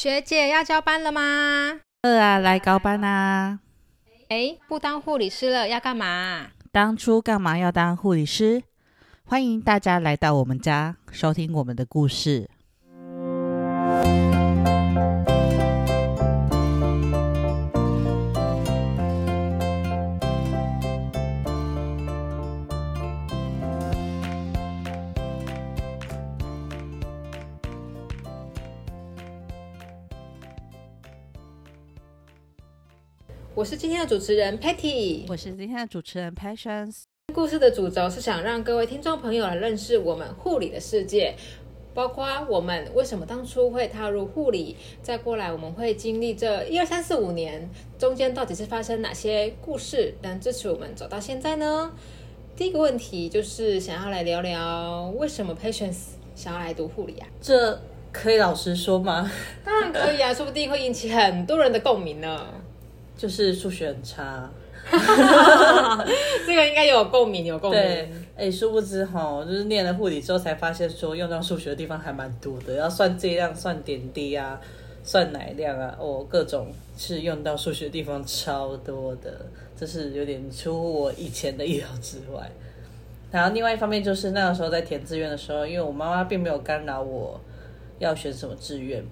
学姐要交班了吗？二啊，来高班啊！哎，不当护理师了，要干嘛？当初干嘛要当护理师？欢迎大家来到我们家，收听我们的故事。我是今天的主持人 Patty，我是今天的主持人 Passions。故事的主轴是想让各位听众朋友来认识我们护理的世界，包括我们为什么当初会踏入护理，再过来我们会经历这一二三四五年中间到底是发生哪些故事，能支持我们走到现在呢？第一个问题就是想要来聊聊为什么 Patience 想要来读护理啊？这可以老实说吗？当然可以啊，说不定会引起很多人的共鸣呢。就是数学很差，这个应该有共鸣，有共鸣。对，哎，殊不知哈，就是念了护理之后才发现，说用到数学的地方还蛮多的，要算剂量、算点滴啊、算奶量啊，哦，各种是用到数学的地方超多的，这是有点出乎我以前的意料之外。然后另外一方面就是那个时候在填志愿的时候，因为我妈妈并没有干扰我要选什么志愿，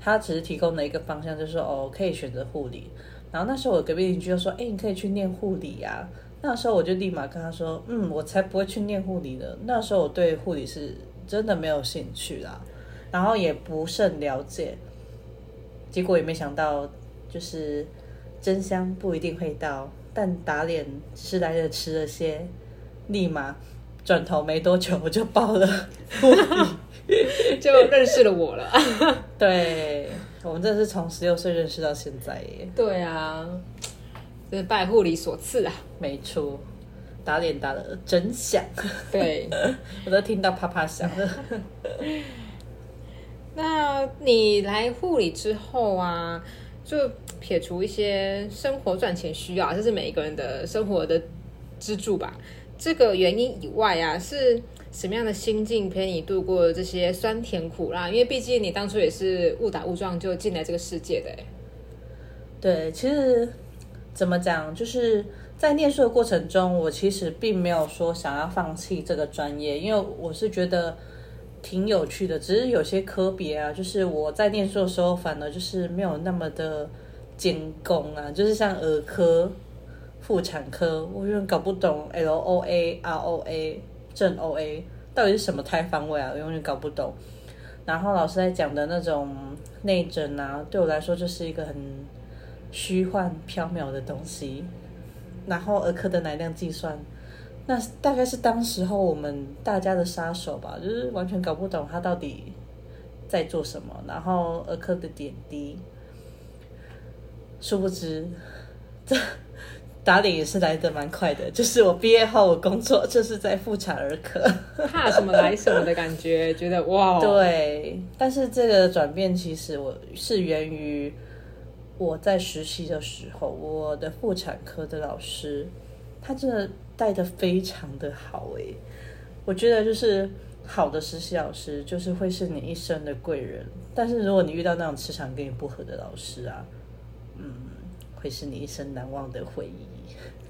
她只是提供了一个方向，就是说哦，可以选择护理。然后那时候我隔壁邻居就说：“哎，你可以去念护理呀。”那时候我就立马跟他说：“嗯，我才不会去念护理的。”那时候我对护理是真的没有兴趣啦，然后也不甚了解。结果也没想到，就是真香不一定会到，但打脸是来的迟了些。立马转头没多久我就报了 护理，就认识了我了。对。我们真的是从十六岁认识到现在耶。对啊，这是拜护理所赐啊。没错，打脸打的真响。对，我都听到啪啪响了。那你来护理之后啊，就撇除一些生活赚钱需要，这是每一个人的生活的支柱吧。这个原因以外啊，是。什么样的心境陪你度过这些酸甜苦辣？因为毕竟你当初也是误打误撞就进来这个世界的。对，其实怎么讲，就是在念书的过程中，我其实并没有说想要放弃这个专业，因为我是觉得挺有趣的。只是有些科别啊，就是我在念书的时候，反而就是没有那么的精工啊，就是像儿科、妇产科，我有点搞不懂 L O A R O A。正 O A 到底是什么胎方位啊？我永远搞不懂。然后老师在讲的那种内诊啊，对我来说就是一个很虚幻缥缈的东西。然后儿科的奶量计算，那大概是当时候我们大家的杀手吧，就是完全搞不懂他到底在做什么。然后儿科的点滴，殊不知这。打脸也是来的蛮快的，就是我毕业后我工作就是在妇产儿科，怕什么来什么的感觉，觉得哇，对。但是这个转变其实我是源于我在实习的时候，我的妇产科的老师他真的带的非常的好诶，我觉得就是好的实习老师就是会是你一生的贵人，但是如果你遇到那种磁场跟你不合的老师啊，嗯，会是你一生难忘的回忆。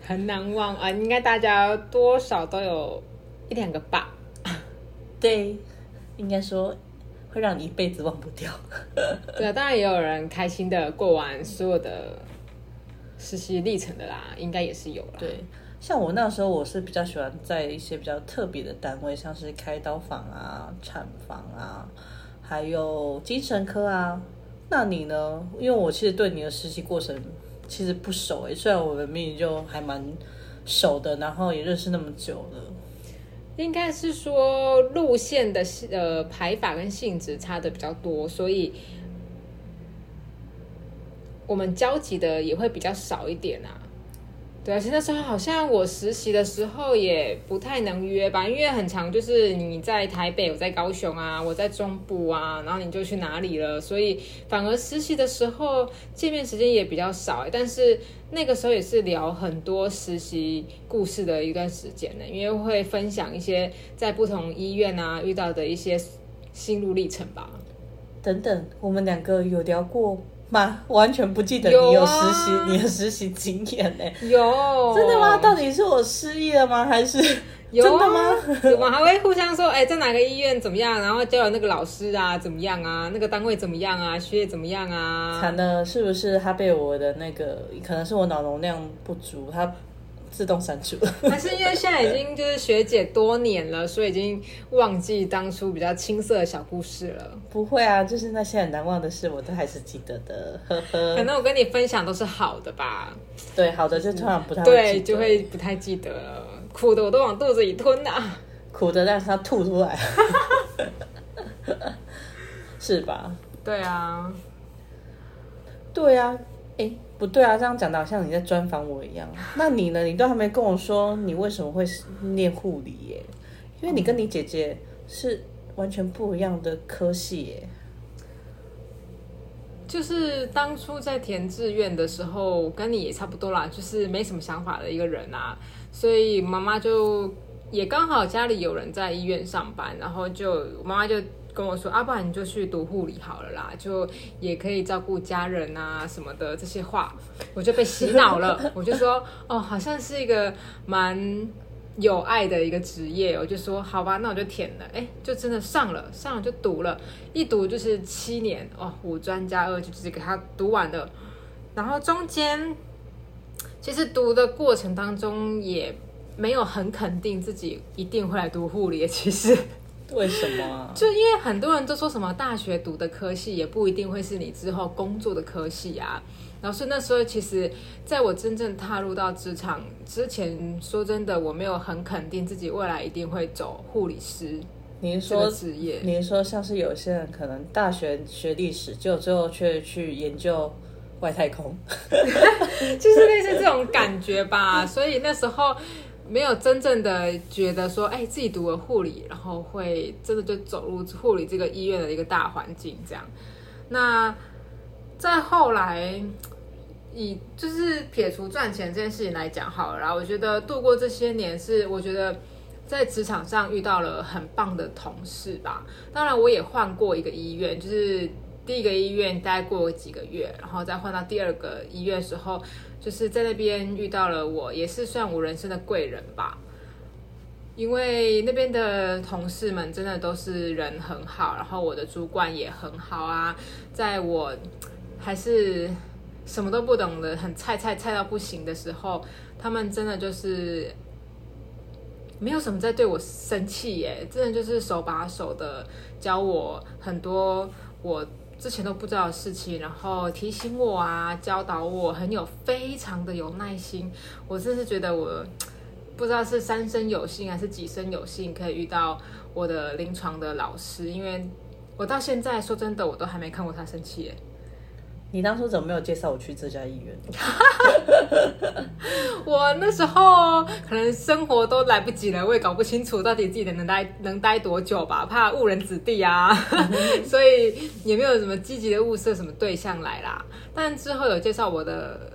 很难忘啊！应该大家多少都有一两个吧。对，应该说会让你一辈子忘不掉。对啊，当然也有人开心的过完所有的实习历程的啦，应该也是有啦。对，像我那时候，我是比较喜欢在一些比较特别的单位，像是开刀房啊、产房啊，还有精神科啊。那你呢？因为我其实对你的实习过程。其实不熟诶，虽然我们明明就还蛮熟的，然后也认识那么久了。应该是说路线的呃排法跟性质差的比较多，所以我们交集的也会比较少一点啊。对，而且那时候好像我实习的时候也不太能约吧，因为很长，就是你在台北，我在高雄啊，我在中部啊，然后你就去哪里了，所以反而实习的时候见面时间也比较少。但是那个时候也是聊很多实习故事的一段时间呢，因为会分享一些在不同医院啊遇到的一些心路历程吧。等等，我们两个有聊过吗？完全不记得你有实习，你的实习经验呢、有真的吗？到底是我失忆了吗？还是有真的啊吗？我们还会互相说，哎、在哪个医院怎么样，然后交流那个老师啊怎么样啊，那个单位怎么样啊，学业怎么样啊？惨的，是不是他被我的那个可能是我脑容量不足，他自动删除了。还是因为现在已经就是学姐多年了，所以已经忘记当初比较青涩的小故事了。不会啊，就是那些很难忘的事，我都还是记得的，呵呵可。能我跟你分享都是好的吧，对，好的就突然不太对，就会不太记得了。苦的我都往肚子里吞啊。苦的让它吐出来，是吧？对啊，对啊，哎，不对啊，这样讲的好像你在专访我一样。那你呢？你都还没跟我说你为什么会念护理耶？因为你跟你姐姐是完全不一样的科系耶。就是当初在填志愿的时候，跟你也差不多啦，就是没什么想法的一个人啊，所以妈妈就也刚好家里有人在医院上班，然后就妈妈就跟我说，啊，不然你就去读护理好了啦，就也可以照顾家人啊什么的这些话，我就被洗脑了，我就说，哦，好像是一个蛮。有爱的一个职业，我就说好吧，那我就填了，哎，就真的上了，上了就读了，一读就是七年。哦，五专加二就直接给他读完了，然后中间其实读的过程当中也没有很肯定自己一定会来读护理，其实为什么啊？就因为很多人都说什么大学读的科系也不一定会是你之后工作的科系啊。然后是那时候，其实在我真正踏入到职场之前，说真的，我没有很肯定自己未来一定会走护理师你是这个说，职业。您说像是有些人可能大学学历史，结果最后却去研究外太空？就是类似这种感觉吧。所以那时候没有真正的觉得说，哎，自己读了护理，然后会真的就走入护理这个医院的一个大环境这样。那再后来。以就是撇除赚钱这件事情来讲好了，我觉得度过这些年是我觉得在职场上遇到了很棒的同事吧。当然，我也换过一个医院，就是第一个医院待过几个月，然后再换到第二个医院的时候，就是在那边遇到了我也是算我人生的贵人吧。因为那边的同事们真的都是人很好，然后我的主管也很好啊，在我还是什么都不懂的、很菜菜菜到不行的时候，他们真的就是没有什么在对我生气耶，真的就是手把手的教我很多我之前都不知道的事情，然后提醒我啊，教导我，很有非常的有耐心。我真是觉得我不知道是三生有幸还是几生有幸，可以遇到我的临床的老师，因为我到现在说真的，我都还没看过他生气耶。你当初怎么没有介绍我去这家医院？我那时候可能生活都来不及了，我也搞不清楚到底自己能待能待多久吧，怕误人子弟啊，所以也没有什么积极的物色什么对象来啦。但之后有介绍我的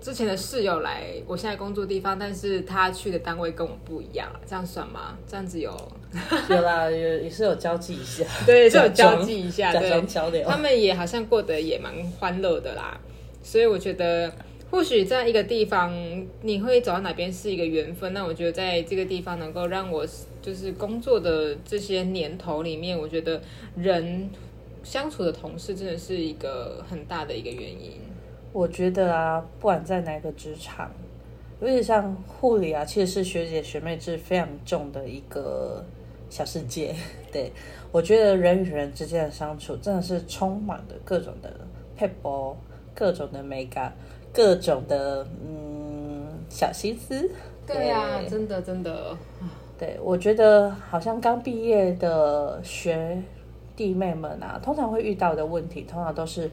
之前的室友来我现在工作地方，但是他去的单位跟我不一样，这样算吗？这样子有 有啦，有也是 有交际一下，对，是有交际一下，假对，装交流。他们也好像过得也蛮欢乐的啦，所以我觉得或许在一个地方你会走到哪边是一个缘分。那我觉得在这个地方能够让我就是工作的这些年头里面，我觉得人相处的同事真的是一个很大的一个原因。我觉得啊，不管在哪个职场，尤其像护理啊，其实是学姐学妹制非常重的一个小世界。对我觉得人与人之间的相处，真的是充满了各种的配博，各种的美感，各种的嗯小心思。对呀、真的真的，对，我觉得好像刚毕业的学弟妹们啊，通常会遇到的问题，通常都是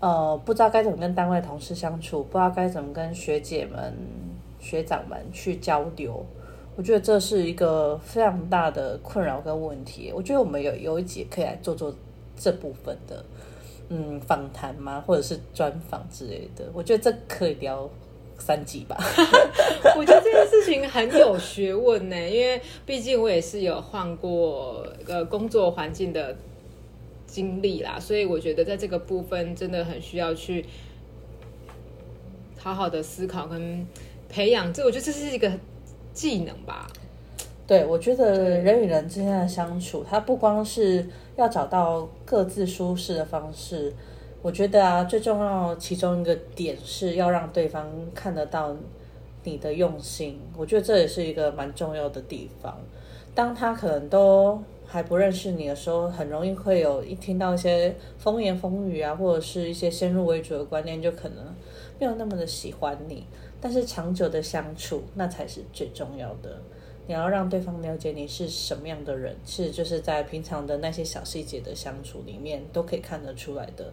呃不知道该怎么跟单位同事相处，不知道该怎么跟学姐们、学长们去交流。我觉得这是一个非常大的困扰跟问题。我觉得我们有有一集可以来做做这部分的嗯访谈吗，或者是专访之类的。我觉得这可以聊三集吧。我觉得这件事情很有学问呢，因为毕竟我也是有换过呃工作环境的经历啦，所以我觉得在这个部分真的很需要去好好的思考跟培养。这我觉得这是一个技能吧。对，我觉得人与人之间的相处，它不光是要找到各自舒适的方式，我觉得啊，最重要其中一个点是要让对方看得到你的用心。我觉得这也是一个蛮重要的地方。当他可能都还不认识你的时候，很容易会有一听到一些风言风语啊，或者是一些先入为主的观念，就可能没有那么的喜欢你。但是长久的相处，那才是最重要的。你要让对方了解你是什么样的人，其实就是在平常的那些小细节的相处里面都可以看得出来的。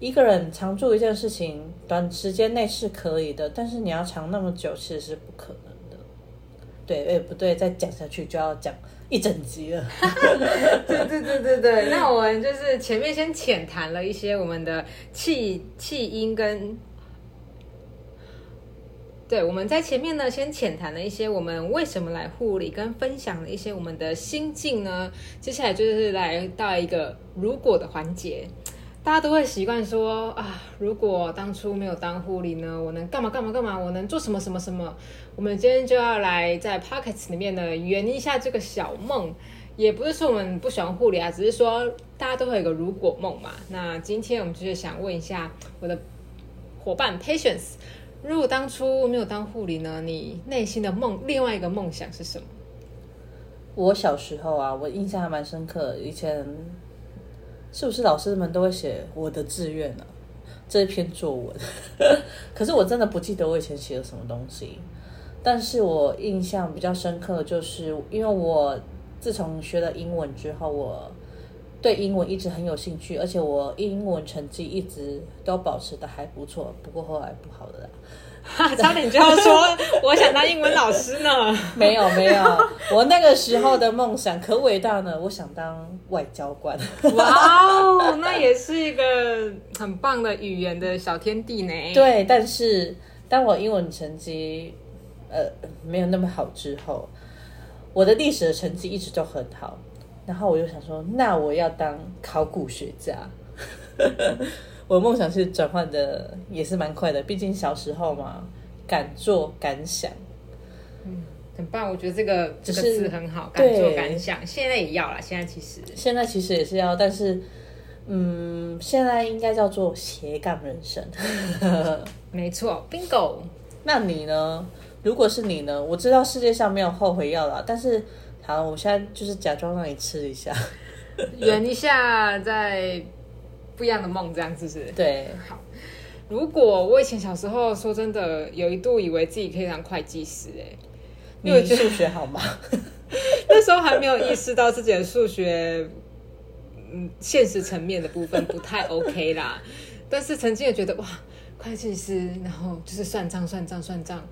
一个人常做一件事情，短时间内是可以的，但是你要长那么久，其实是不可能的。对，哎，不对，再讲下去就要讲一整集了。对对对对对，那我们就是前面先浅谈了一些我们的气气音跟。对，我们在前面呢，先浅谈了一些我们为什么来护理，跟分享了一些我们的心境呢。接下来就是来到一个如果的环节，大家都会习惯说啊，如果当初没有当护理呢，我能干嘛干嘛干嘛，我能做什么什么什么。我们今天就要来在 pockets 里面呢圆一下这个小梦，也不是说我们不喜欢护理啊，只是说大家都会有个如果梦嘛。那今天我们就是想问一下我的伙伴 patience。如果当初没有当护理呢？你内心的梦，另外一个梦想是什么？我小时候啊，我印象还蛮深刻。以前是不是老师们都会写我的志愿呢？这一篇作文，可是我真的不记得我以前写了什么东西。但是我印象比较深刻，就是因为我自从学了英文之后，我。对英文一直很有兴趣，而且我英文成绩一直都保持的还不错。不过后来不好的啦，差点就要说 我想当英文老师呢。没有没有，我那个时候的梦想可伟大呢，我想当外交官。哇哦，那也是一个很棒的语言的小天地呢。对，但是当我英文成绩呃没有那么好之后，我的历史的成绩一直都很好。然后我就想说，那我要当考古学家。我的梦想是转换的也是蛮快的，毕竟小时候嘛，敢做敢想。嗯，很棒，我觉得这个这个字很好，敢做敢想。现在也要了，现在其实现在其实也是要，但是嗯，现在应该叫做斜杠人生。没错，bingo。那你呢？如果是你呢？我知道世界上没有后悔药了，但是。好，我现在就是假装让你吃一下，圆一下，在不一样的梦，这样子是？对。好，如果我以前小时候说真的，有一度以为自己可以当会计师，哎，因为数学好吗？那时候还没有意识到自己的数学，嗯，现实层面的部分不太 OK 啦。但是曾经也觉得哇，会计师，然后就是算账、算账、算账。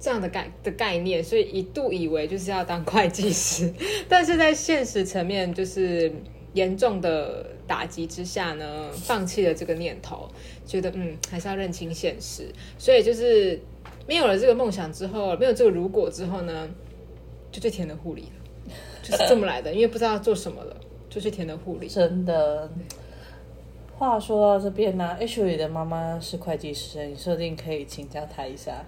这样的概的概念，所以一度以为就是要当会计师，但是在现实层面就是严重的打击之下呢，放弃了这个念头，觉得嗯还是要认清现实，所以就是没有了这个梦想之后，没有这个如果之后呢，就去填了护理了，就是这么来的，因为不知道做什么了，就去填了护理。真的，话说到这边呢，H 里的妈妈是会计师，你说不定可以请教她一下。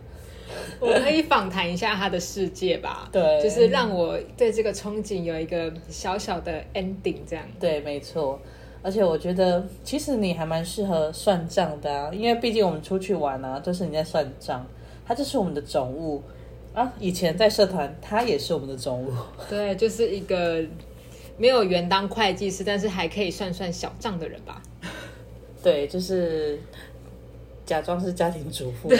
我可以访谈一下他的世界吧，对，就是让我对这个憧憬有一个小小的 ending，这样。对，没错。而且我觉得，其实你还蛮适合算账的啊，因为毕竟我们出去玩啊，都是你在算账。他就是我们的总务啊，以前在社团，他也是我们的总务。对，就是一个没有原当会计师，但是还可以算算小账的人吧。对，就是。假装是家庭主妇，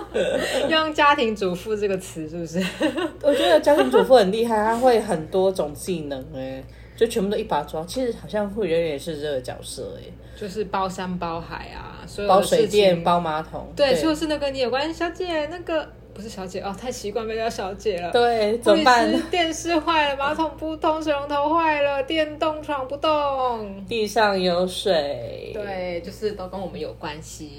用“家庭主妇”这个词是不是？我觉得家庭主妇很厉害，他会很多种技能哎，就全部都一把抓。其实好像会员也是这个角色哎，就是包山包海啊，所有包水电、包马桶，对，就是那个你有关小姐，那个不是小姐哦，太习惯被叫小姐了。对，怎么办？电视坏了，马桶不通，水龙头坏了，电动床不动，地上有水，对，就是都跟我们有关系。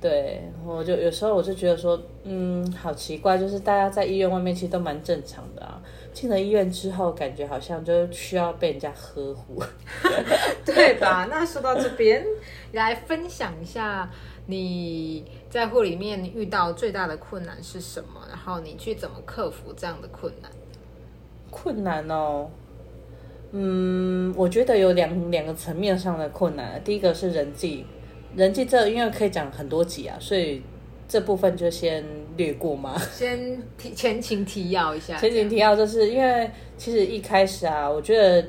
对，我就有时候我就觉得说，嗯，好奇怪，就是大家在医院外面其实都蛮正常的啊。进了医院之后，感觉好像就需要被人家呵护。对吧？那说到这边，来分享一下你在护里面遇到最大的困难是什么，然后你去怎么克服这样的困难？困难哦，嗯，我觉得有两两个层面上的困难。第一个是人际，人际这因为可以讲很多集啊，所以这部分就先略过嘛。先提前情提要一下，前情提要就是因为其实一开始啊，我觉得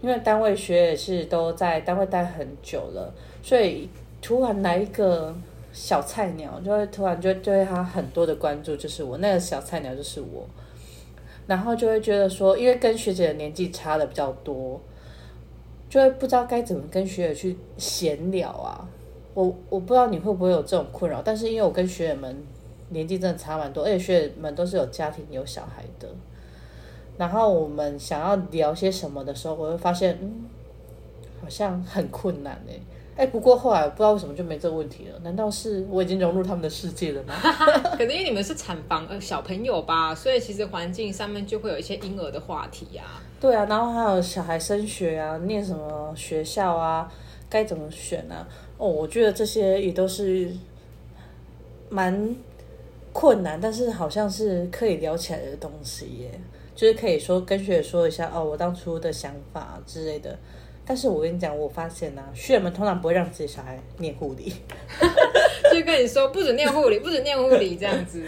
因为单位学也是都在单位待很久了，所以突然来一个小菜鸟，就会突然就对他很多的关注，就是我那个小菜鸟就是我。然后就会觉得说，因为跟学姐的年纪差的比较多，就会不知道该怎么跟学姐去闲聊啊。我我不知道你会不会有这种困扰，但是因为我跟学员们年纪真的差蛮多，而且学员们都是有家庭有小孩的。然后我们想要聊些什么的时候，我会发现，嗯，好像很困难哎。哎，不过后来不知道为什么就没这个问题了。难道是我已经融入他们的世界了吗？可能因为你们是产房呃小朋友吧，所以其实环境上面就会有一些婴儿的话题啊。对啊，然后还有小孩升学啊，念什么学校啊，该怎么选啊？哦，我觉得这些也都是蛮困难，但是好像是可以聊起来的东西耶。就是可以说跟学姐说一下哦，我当初的想法之类的。但是我跟你讲，我发现呢，学们通常不会让自己小孩念护理，就跟你说不准念护理，不准念护理这样子。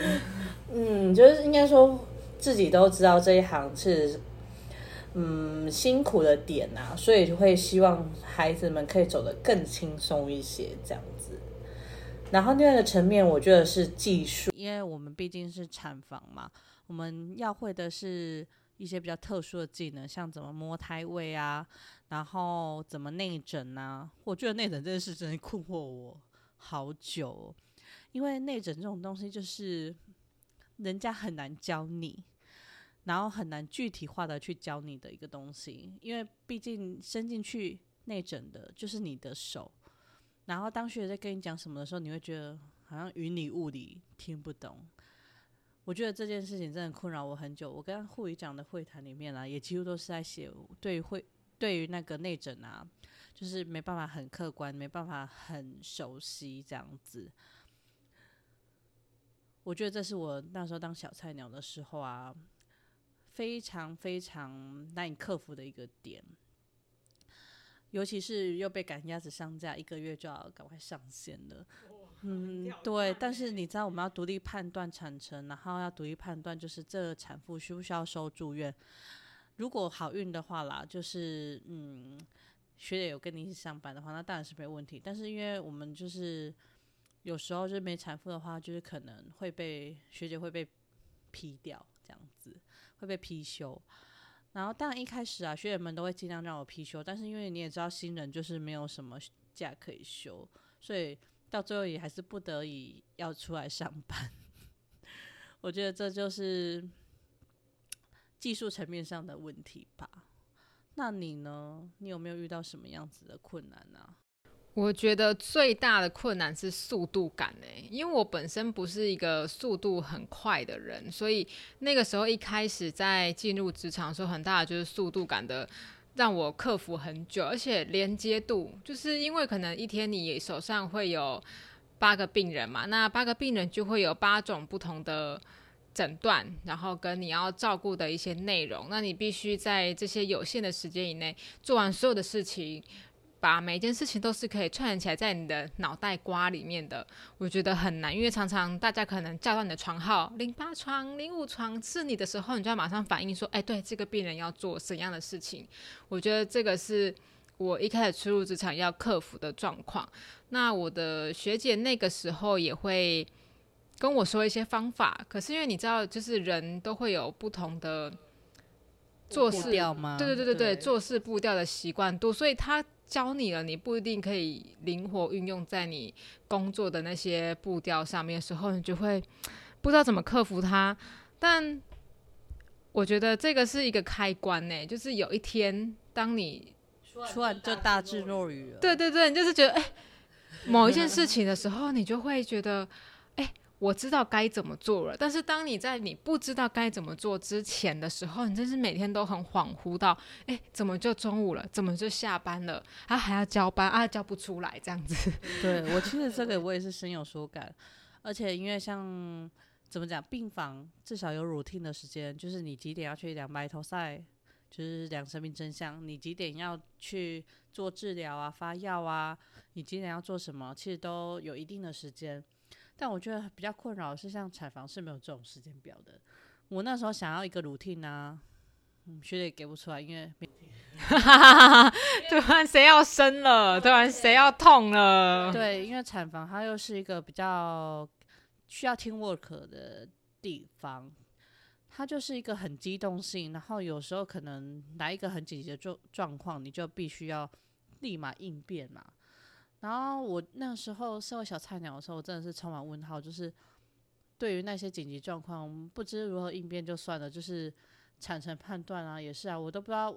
嗯，就是应该说自己都知道这一行是嗯辛苦的点啊，所以就会希望孩子们可以走得更轻松一些这样子。然后另外一个层面，我觉得是技术，因为我们毕竟是产房嘛，我们要会的是。一些比较特殊的技能，像怎么摸胎位啊，然后怎么内诊呐？我觉得内诊这件事真的困惑我好久，因为内诊这种东西就是人家很难教你，然后很难具体化的去教你的一个东西，因为毕竟伸进去内诊的就是你的手，然后当学姐在跟你讲什么的时候，你会觉得好像云里雾里，听不懂。我觉得这件事情真的困扰我很久。我跟护理长的会谈里面啊，也几乎都是在写对会对于那个内诊啊，就是没办法很客观，没办法很熟悉这样子。我觉得这是我那时候当小菜鸟的时候啊，非常非常难以克服的一个点。尤其是又被赶鸭子上架，一个月就要赶快上线了。嗯，对，但是你知道我们要独立判断产程，然后要独立判断就是这产妇需不需要收住院。如果好运的话啦，就是嗯，学姐有跟你一起上班的话，那当然是没问题。但是因为我们就是有时候就是没产妇的话，就是可能会被学姐会被批掉，这样子会被批休。然后当然一开始啊，学员们都会尽量让我批休，但是因为你也知道新人就是没有什么假可以休，所以。到最后也还是不得已要出来上班，我觉得这就是技术层面上的问题吧。那你呢？你有没有遇到什么样子的困难呢？我觉得最大的困难是速度感诶，因为我本身不是一个速度很快的人，所以那个时候一开始在进入职场的时候，很大的就是速度感的。让我克服很久，而且连接度，就是因为可能一天你手上会有八个病人嘛，那八个病人就会有八种不同的诊断，然后跟你要照顾的一些内容，那你必须在这些有限的时间以内做完所有的事情。把每一件事情都是可以串联起来在你的脑袋瓜里面的，我觉得很难，因为常常大家可能叫到你的床号零八床、零五床是你的时候，你就要马上反应说，哎，对，这个病人要做怎样的事情？我觉得这个是我一开始初入职场要克服的状况。那我的学姐那个时候也会跟我说一些方法，可是因为你知道，就是人都会有不同的做事吗？对对对对对，做事步调的习惯度，所以他。教你了，你不一定可以灵活运用在你工作的那些步调上面的时候，你就会不知道怎么克服它。但我觉得这个是一个开关呢，就是有一天当你突然就大智若愚了，对对对，你就是觉得哎，某一件事情的时候，你就会觉得，我知道该怎么做了，但是当你在你不知道该怎么做之前的时候，你真是每天都很恍惚到，哎，怎么就中午了？怎么就下班了？啊，还要交班啊，交不出来这样子。对我其实这个我也是深有所感，而且因为像怎么讲，病房至少有 routine 的时间，就是你几点要去量白头赛，就是量生命真相，你几点要去做治疗啊、发药啊，你几点要做什么，其实都有一定的时间。但我觉得比较困扰的是，像产房是没有这种时间表的。我那时候想要一个 routine 啊，嗯，学姐给不出来，因为 突然谁要生了，突然谁要痛了。对，因为产房它又是一个比较需要 team work 的地方，它就是一个很机动性，然后有时候可能来一个很紧急的状状况，你就必须要立马应变嘛。然后我那时候社会小菜鸟的时候，我真的是充满问号，就是对于那些紧急状况，不知如何应变就算了，就是产生判断啊，也是啊，我都不知道。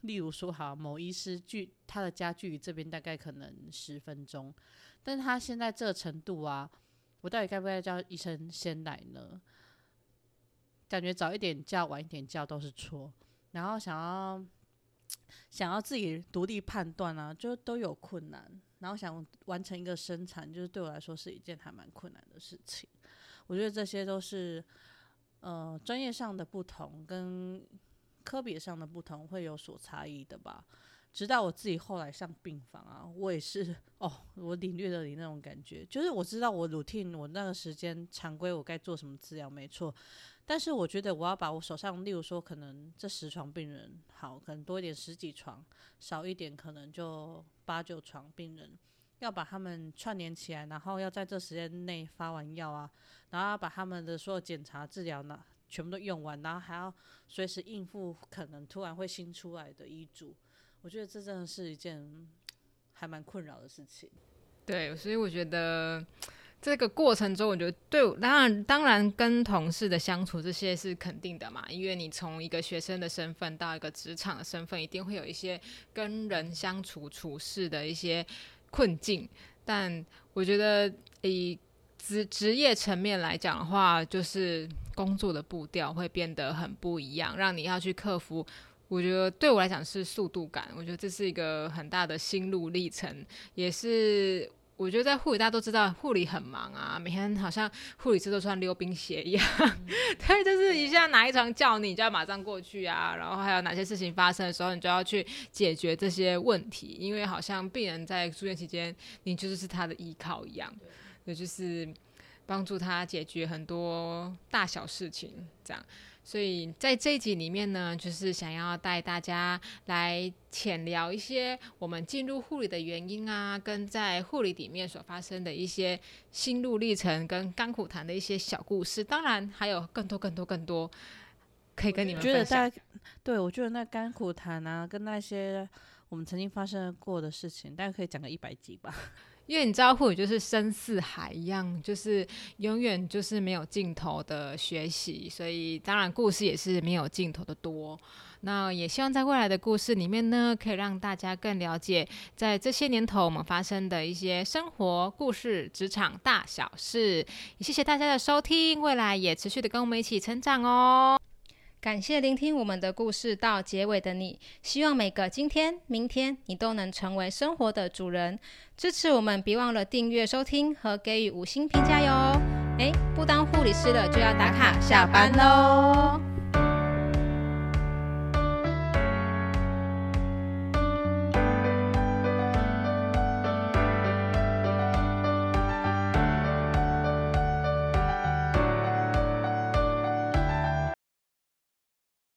例如说，好，某医师距他的家距这边大概可能十分钟，但是他现在这个程度啊，我到底该不该叫医生先来呢？感觉早一点叫，晚一点叫都是错，然后想要。想要自己独立判断啊，就都有困难。然后想完成一个生产，就是对我来说是一件还蛮困难的事情。我觉得这些都是呃专业上的不同，跟科别上的不同会有所差异的吧。直到我自己后来上病房啊，我也是哦，我领略了你那种感觉，就是我知道我 routine 我那个时间常规我该做什么治疗，没错。但是我觉得我要把我手上，例如说可能这十床病人好，可能多一点十几床，少一点可能就八九床病人，要把他们串联起来，然后要在这时间内发完药啊，然后要把他们的所有检查治疗呢全部都用完，然后还要随时应付可能突然会新出来的医嘱，我觉得这真的是一件还蛮困扰的事情。对，所以我觉得。这个过程中，我觉得对，当然当然跟同事的相处这些是肯定的嘛，因为你从一个学生的身份到一个职场的身份，一定会有一些跟人相处处事的一些困境。但我觉得以职职业层面来讲的话，就是工作的步调会变得很不一样，让你要去克服。我觉得对我来讲是速度感，我觉得这是一个很大的心路历程，也是。我觉得在护理，大家都知道护理很忙啊，每天好像护理师都穿溜冰鞋一样，对，就是一下哪一床叫你，就要马上过去啊。然后还有哪些事情发生的时候，你就要去解决这些问题，因为好像病人在住院期间，你就是是他的依靠一样，也就是帮助他解决很多大小事情这样。所以在这一集里面呢，就是想要带大家来浅聊一些我们进入护理的原因啊，跟在护理里面所发生的一些心路历程跟甘苦谈的一些小故事。当然还有更多更多更多可以跟你们分享。对，我觉得那甘苦谈啊，跟那些我们曾经发生过的事情，大家可以讲个一百集吧。因为你知道护理就是深似海一样，就是永远就是没有尽头的学习，所以当然故事也是没有尽头的多。那也希望在未来的故事里面呢，可以让大家更了解在这些年头我们发生的一些生活故事、职场大小事。也谢谢大家的收听，未来也持续的跟我们一起成长哦。感谢聆听我们的故事到结尾的你，希望每个今天、明天，你都能成为生活的主人。支持我们，别忘了订阅、收听和给予五星评价哟。诶，不当护理师了，就要打卡下班喽。